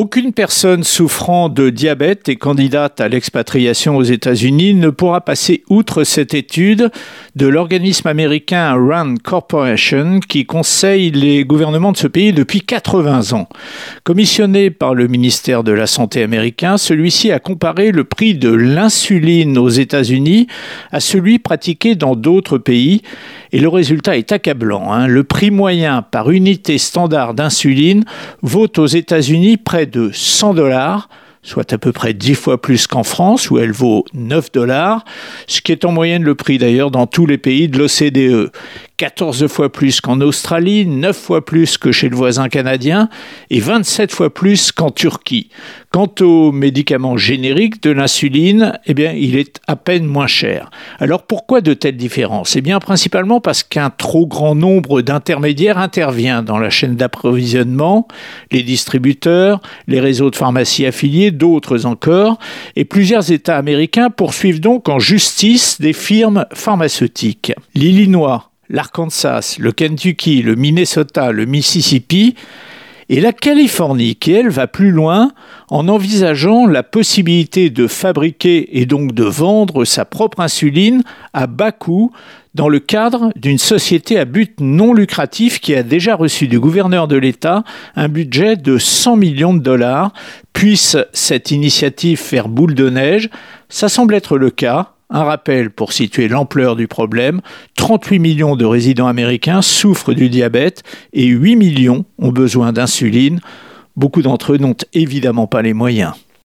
Aucune personne souffrant de diabète et candidate à l'expatriation aux États-Unis ne pourra passer outre cette étude de l'organisme américain RAND Corporation qui conseille les gouvernements de ce pays depuis 80 ans. Commissionné par le ministère de la Santé américain, celui-ci a comparé le prix de l'insuline aux États-Unis à celui pratiqué dans d'autres pays et le résultat est accablant. Hein. Le prix moyen par unité standard d'insuline vaut aux États-Unis près de 100 dollars, soit à peu près 10 fois plus qu'en France, où elle vaut 9 dollars, ce qui est en moyenne le prix d'ailleurs dans tous les pays de l'OCDE. 14 fois plus qu'en Australie, 9 fois plus que chez le voisin canadien et 27 fois plus qu'en Turquie. Quant aux médicaments génériques de l'insuline, eh bien, il est à peine moins cher. Alors pourquoi de telles différences? Eh bien, principalement parce qu'un trop grand nombre d'intermédiaires intervient dans la chaîne d'approvisionnement, les distributeurs, les réseaux de pharmacies affiliés, d'autres encore, et plusieurs États américains poursuivent donc en justice des firmes pharmaceutiques. L'Illinois, l'Arkansas, le Kentucky, le Minnesota, le Mississippi, et la Californie qui, elle, va plus loin en envisageant la possibilité de fabriquer et donc de vendre sa propre insuline à bas coût dans le cadre d'une société à but non lucratif qui a déjà reçu du gouverneur de l'État un budget de 100 millions de dollars. Puisse cette initiative faire boule de neige Ça semble être le cas un rappel pour situer l'ampleur du problème, 38 millions de résidents américains souffrent du diabète et 8 millions ont besoin d'insuline. Beaucoup d'entre eux n'ont évidemment pas les moyens.